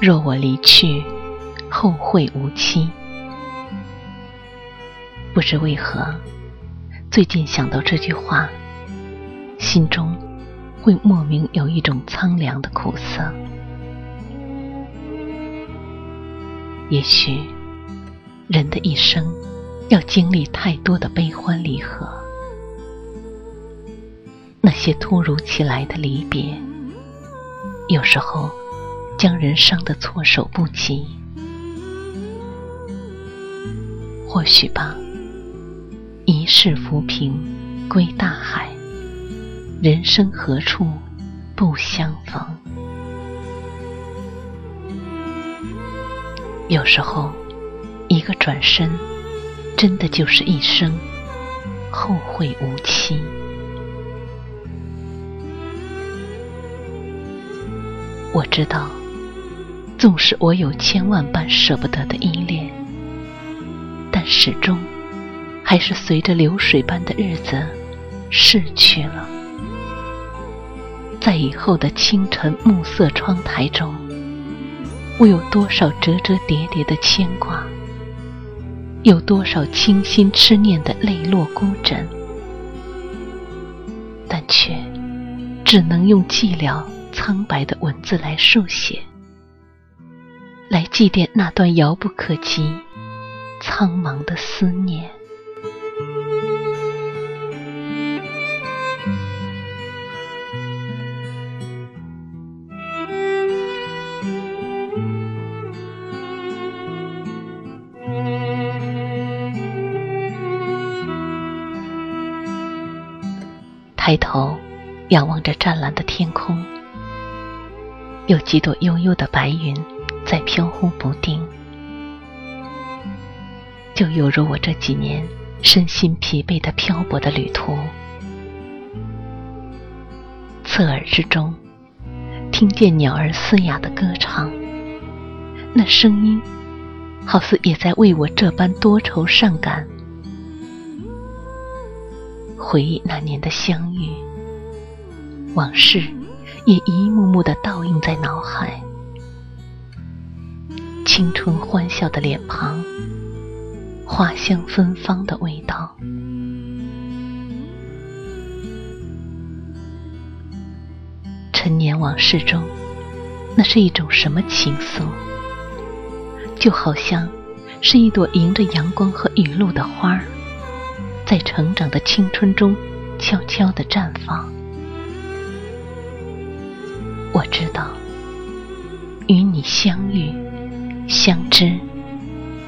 若我离去，后会无期。不知为何，最近想到这句话，心中会莫名有一种苍凉的苦涩。也许，人的一生要经历太多的悲欢离合，那些突如其来的离别，有时候。将人伤得措手不及，或许吧。一世浮萍归大海，人生何处不相逢？有时候，一个转身，真的就是一生后会无期。我知道。纵使我有千万般舍不得的依恋，但始终还是随着流水般的日子逝去了。在以后的清晨暮色窗台中，我有多少折折叠叠的牵挂，有多少倾心痴念的泪落孤枕，但却只能用寂寥苍白的文字来书写。来祭奠那段遥不可及、苍茫的思念。抬头仰望着湛蓝的天空，有几朵悠悠的白云。在飘忽不定，就犹如我这几年身心疲惫的漂泊的旅途。侧耳之中，听见鸟儿嘶哑的歌唱，那声音好似也在为我这般多愁善感。回忆那年的相遇，往事也一幕幕的倒映在脑海。青春欢笑的脸庞，花香芬芳的味道。陈年往事中，那是一种什么情愫？就好像是一朵迎着阳光和雨露的花儿，在成长的青春中悄悄的绽放。我知道，与你相遇。相知、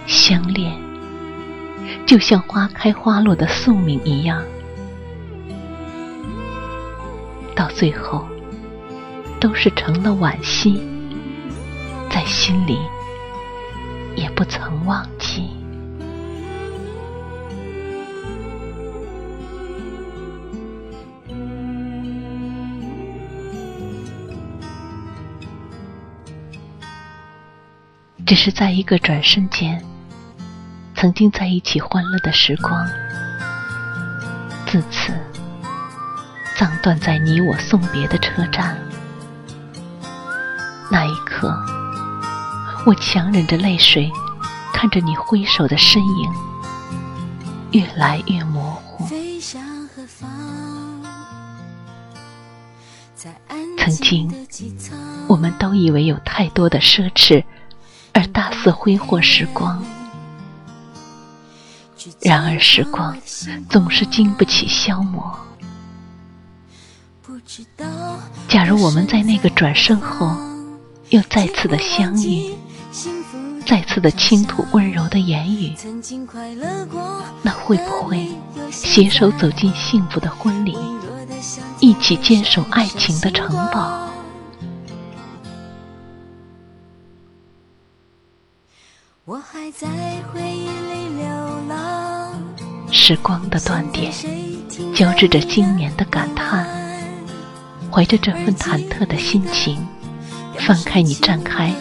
相恋，就像花开花落的宿命一样，到最后都是成了惋惜，在心里也不曾忘。只是在一个转身间，曾经在一起欢乐的时光，自此葬断在你我送别的车站。那一刻，我强忍着泪水，看着你挥手的身影，越来越模糊。曾经，我们都以为有太多的奢侈。而大肆挥霍时光，然而时光总是经不起消磨。假如我们在那个转身后，又再次的相遇，再次的倾吐温柔的言语，那会不会携手走进幸福的婚礼，一起坚守爱情的城堡？我还在回忆里流浪，时光的断点交织着今年的感叹。怀着这份忐忑的心情，翻开你绽开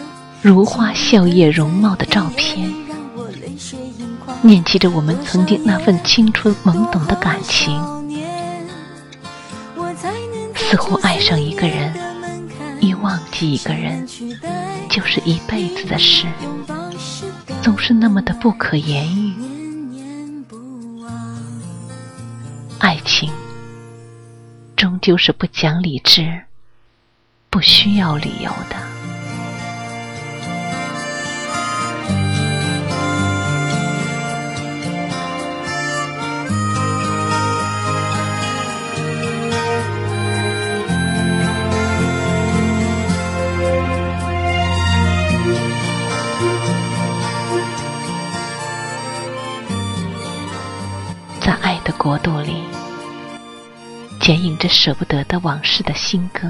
如花笑靥容貌的照片，念起着我们曾经那份青春懵懂的感情。似乎爱上一个人，一忘记一个人，就是一辈子的事。总是那么的不可言喻，爱情终究是不讲理智、不需要理由的。舍不得的往事的新歌，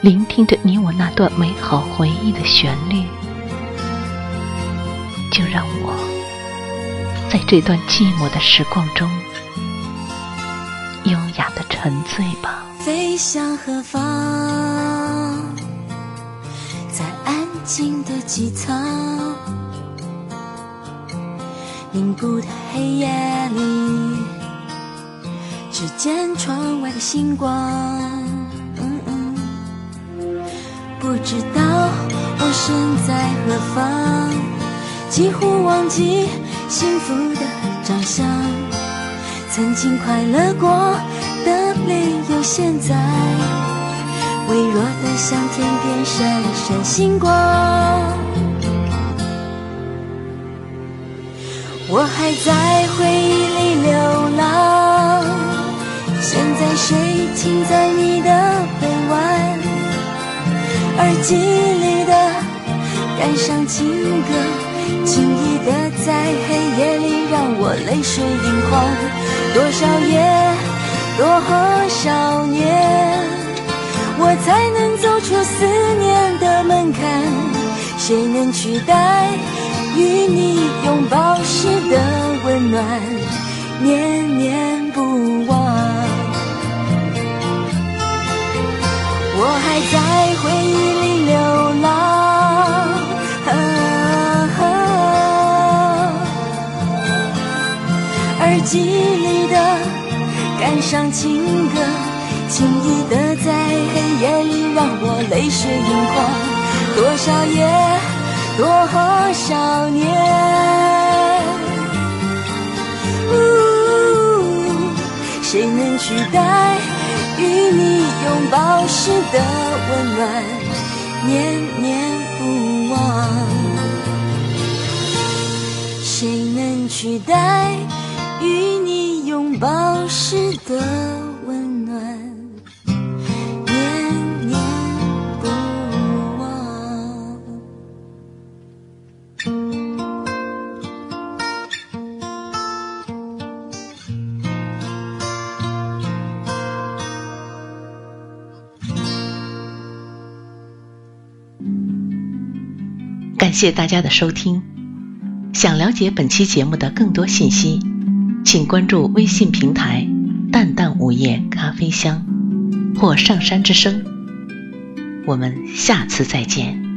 聆听着你我那段美好回忆的旋律，就让我在这段寂寞的时光中，优雅的沉醉吧。飞向何方？在安静的机舱。凝固的黑夜里，只见窗外的星光。不知道我身在何方，几乎忘记幸福的长相。曾经快乐过的理由，现在微弱的像天边闪闪星光。我还在回忆现在谁停在你的臂弯？耳机里的感伤情歌，轻易的在黑夜里让我泪水盈眶。多少夜，多少年，我才能走出思念的门槛？谁能取代？与你拥抱时的温暖，念念不忘。上情歌，轻易的在黑夜里让我泪水盈眶。多少夜。多少年，谁能取代与你拥抱时的温暖，念念不忘？谁能取代与饱食的温暖，念念不忘？感谢大家的收听。想了解本期节目的更多信息，请关注微信平台“淡淡午夜咖啡香”或“上山之声”。我们下次再见。